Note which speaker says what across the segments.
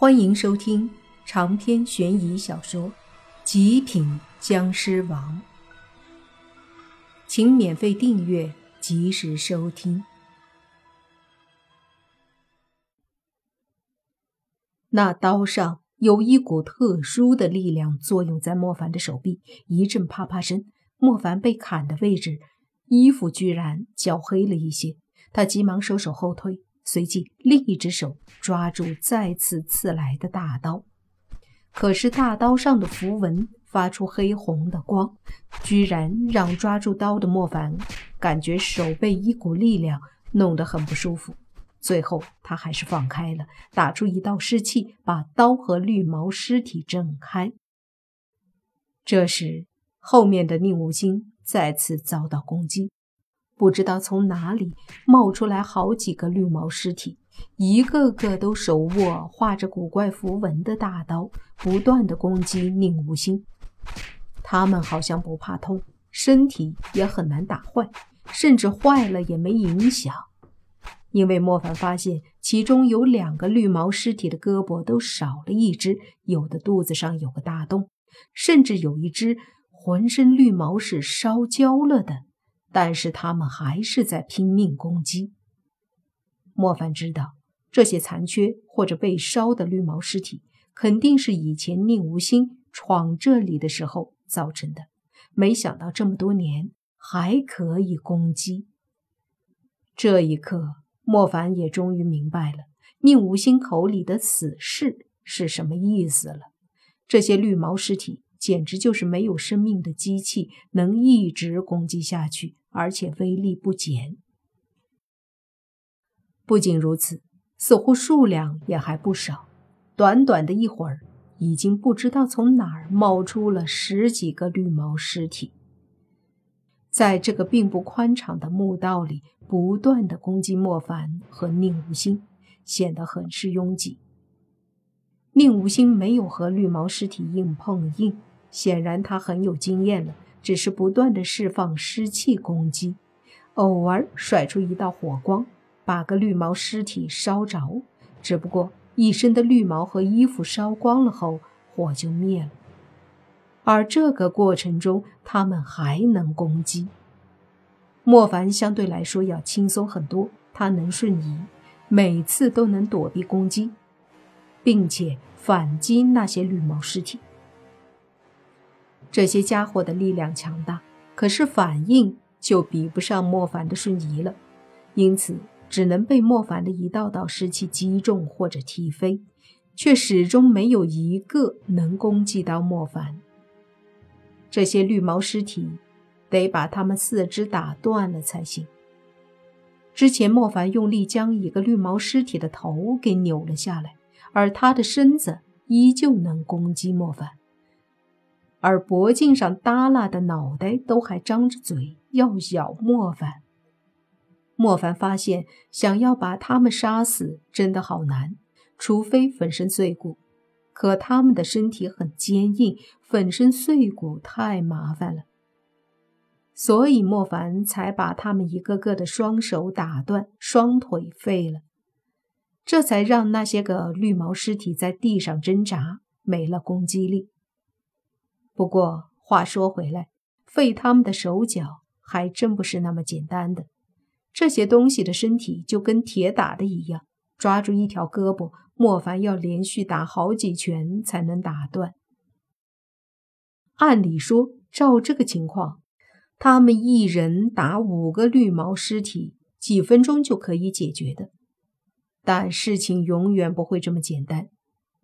Speaker 1: 欢迎收听长篇悬疑小说《极品僵尸王》，请免费订阅，及时收听。那刀上有一股特殊的力量作用在莫凡的手臂，一阵啪啪声，莫凡被砍的位置，衣服居然焦黑了一些。他急忙收手后退。随即，另一只手抓住再次刺来的大刀，可是大刀上的符文发出黑红的光，居然让抓住刀的莫凡感觉手被一股力量弄得很不舒服。最后，他还是放开了，打出一道湿气，把刀和绿毛尸体震开。这时，后面的宁无心再次遭到攻击。不知道从哪里冒出来好几个绿毛尸体，一个个都手握画着古怪符文的大刀，不断的攻击宁无心。他们好像不怕痛，身体也很难打坏，甚至坏了也没影响。因为莫凡发现其中有两个绿毛尸体的胳膊都少了一只，有的肚子上有个大洞，甚至有一只浑身绿毛是烧焦了的。但是他们还是在拼命攻击。莫凡知道，这些残缺或者被烧的绿毛尸体，肯定是以前宁无心闯这里的时候造成的。没想到这么多年还可以攻击。这一刻，莫凡也终于明白了宁无心口里的死士是什么意思了。这些绿毛尸体。简直就是没有生命的机器，能一直攻击下去，而且威力不减。不仅如此，似乎数量也还不少。短短的一会儿，已经不知道从哪儿冒出了十几个绿毛尸体，在这个并不宽敞的墓道里，不断的攻击莫凡和宁无心，显得很是拥挤。宁无心没有和绿毛尸体硬碰硬。显然他很有经验了，只是不断的释放湿气攻击，偶尔甩出一道火光，把个绿毛尸体烧着。只不过一身的绿毛和衣服烧光了后，火就灭了。而这个过程中，他们还能攻击。莫凡相对来说要轻松很多，他能瞬移，每次都能躲避攻击，并且反击那些绿毛尸体。这些家伙的力量强大，可是反应就比不上莫凡的瞬移了，因此只能被莫凡的一道道尸气击中或者踢飞，却始终没有一个能攻击到莫凡。这些绿毛尸体得把他们四肢打断了才行。之前莫凡用力将一个绿毛尸体的头给扭了下来，而他的身子依旧能攻击莫凡。而脖颈上耷拉的脑袋都还张着嘴要咬莫凡。莫凡发现，想要把他们杀死真的好难，除非粉身碎骨。可他们的身体很坚硬，粉身碎骨太麻烦了，所以莫凡才把他们一个个的双手打断，双腿废了，这才让那些个绿毛尸体在地上挣扎，没了攻击力。不过话说回来，废他们的手脚还真不是那么简单的。这些东西的身体就跟铁打的一样，抓住一条胳膊，莫凡要连续打好几拳才能打断。按理说，照这个情况，他们一人打五个绿毛尸体，几分钟就可以解决的。但事情永远不会这么简单。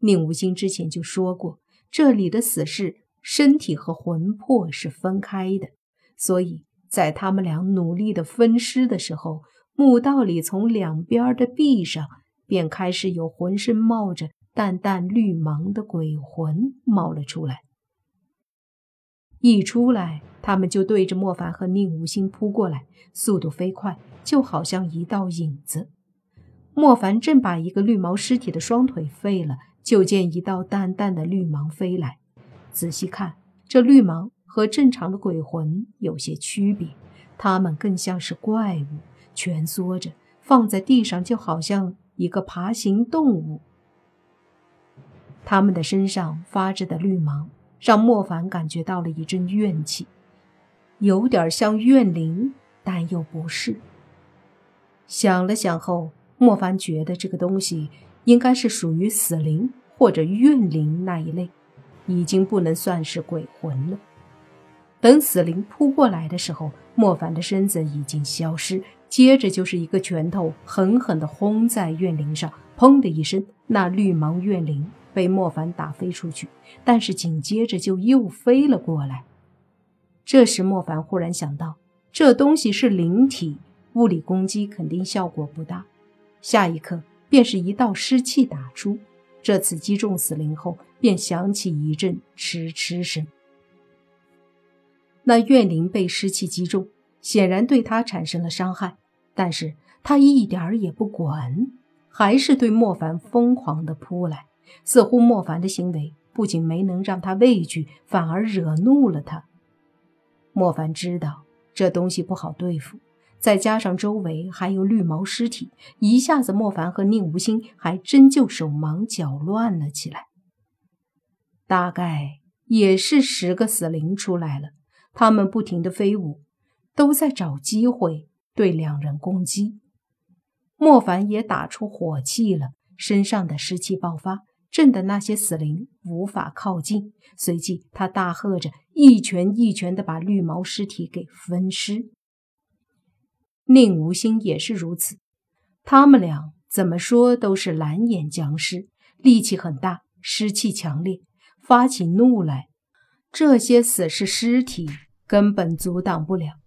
Speaker 1: 宁无心之前就说过，这里的死士。身体和魂魄是分开的，所以在他们俩努力的分尸的时候，墓道里从两边的壁上便开始有浑身冒着淡淡绿芒的鬼魂冒了出来。一出来，他们就对着莫凡和宁无心扑过来，速度飞快，就好像一道影子。莫凡正把一个绿毛尸体的双腿废了，就见一道淡淡的绿芒飞来。仔细看，这绿芒和正常的鬼魂有些区别，它们更像是怪物，蜷缩着放在地上，就好像一个爬行动物。他们的身上发着的绿芒，让莫凡感觉到了一阵怨气，有点像怨灵，但又不是。想了想后，莫凡觉得这个东西应该是属于死灵或者怨灵那一类，已经不能算是鬼魂了。等死灵扑过来的时候，莫凡的身子已经消失，接着就是一个拳头狠狠地轰在怨灵上，砰的一声，那绿芒怨灵被莫凡打飞出去，但是紧接着就又飞了过来。这时莫凡忽然想到，这东西是灵体，物理攻击肯定效果不大。下一刻，便是一道湿气打出，这次击中死灵后，便响起一阵嗤嗤声。那怨灵被湿气击中，显然对他产生了伤害，但是他一点儿也不管，还是对莫凡疯狂的扑来。似乎莫凡的行为不仅没能让他畏惧，反而惹怒了他。莫凡知道这东西不好对付，再加上周围还有绿毛尸体，一下子莫凡和宁无心还真就手忙脚乱了起来。大概也是十个死灵出来了。他们不停的飞舞，都在找机会对两人攻击。莫凡也打出火气了，身上的湿气爆发，震得那些死灵无法靠近。随即，他大喝着，一拳一拳的把绿毛尸体给分尸。宁无心也是如此，他们俩怎么说都是蓝眼僵尸，力气很大，湿气强烈，发起怒来。这些死是尸体。根本阻挡不了。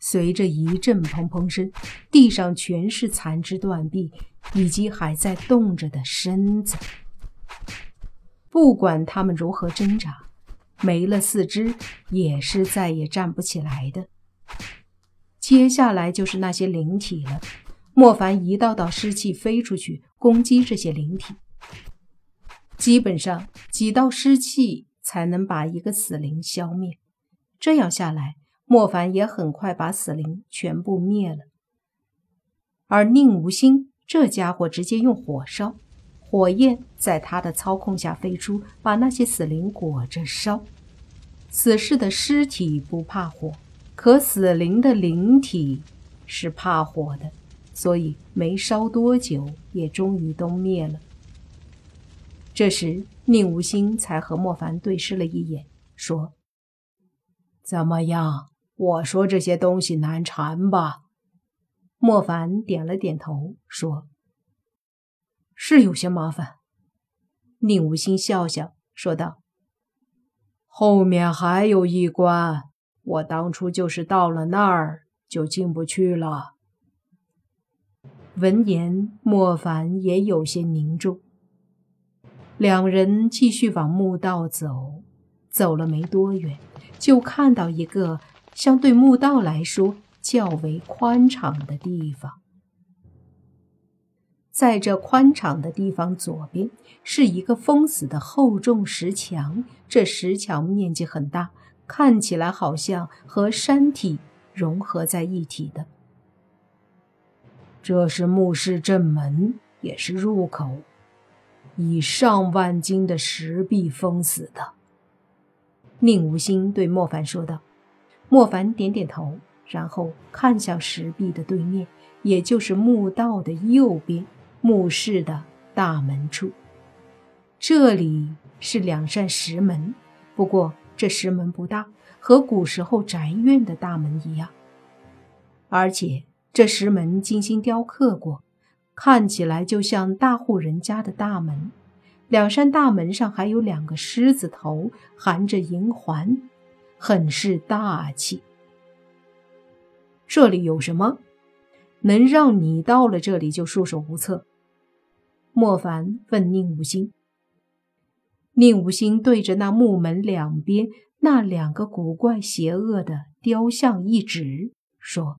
Speaker 1: 随着一阵砰砰声，地上全是残肢断臂以及还在动着的身子。不管他们如何挣扎，没了四肢也是再也站不起来的。接下来就是那些灵体了。莫凡一道道尸气飞出去，攻击这些灵体。基本上几道尸气才能把一个死灵消灭。这样下来，莫凡也很快把死灵全部灭了。而宁无心这家伙直接用火烧，火焰在他的操控下飞出，把那些死灵裹着烧。死士的尸体不怕火，可死灵的灵体是怕火的，所以没烧多久，也终于都灭了。这时，宁无心才和莫凡对视了一眼，说。怎么样？我说这些东西难缠吧？莫凡点了点头，说：“是有些麻烦。”宁无心笑笑说道：“后面还有一关，我当初就是到了那儿就进不去了。”闻言，莫凡也有些凝重。两人继续往墓道走，走了没多远。就看到一个相对墓道来说较为宽敞的地方，在这宽敞的地方左边是一个封死的厚重石墙，这石墙面积很大，看起来好像和山体融合在一起的。这是墓室正门，也是入口，以上万斤的石壁封死的。宁无心对莫凡说道：“莫凡点点头，然后看向石壁的对面，也就是墓道的右边，墓室的大门处。这里是两扇石门，不过这石门不大，和古时候宅院的大门一样，而且这石门精心雕刻过，看起来就像大户人家的大门。”两扇大门上还有两个狮子头，含着银环，很是大气。这里有什么能让你到了这里就束手无策？莫凡问宁无心。宁无心对着那木门两边那两个古怪邪恶的雕像一指，说：“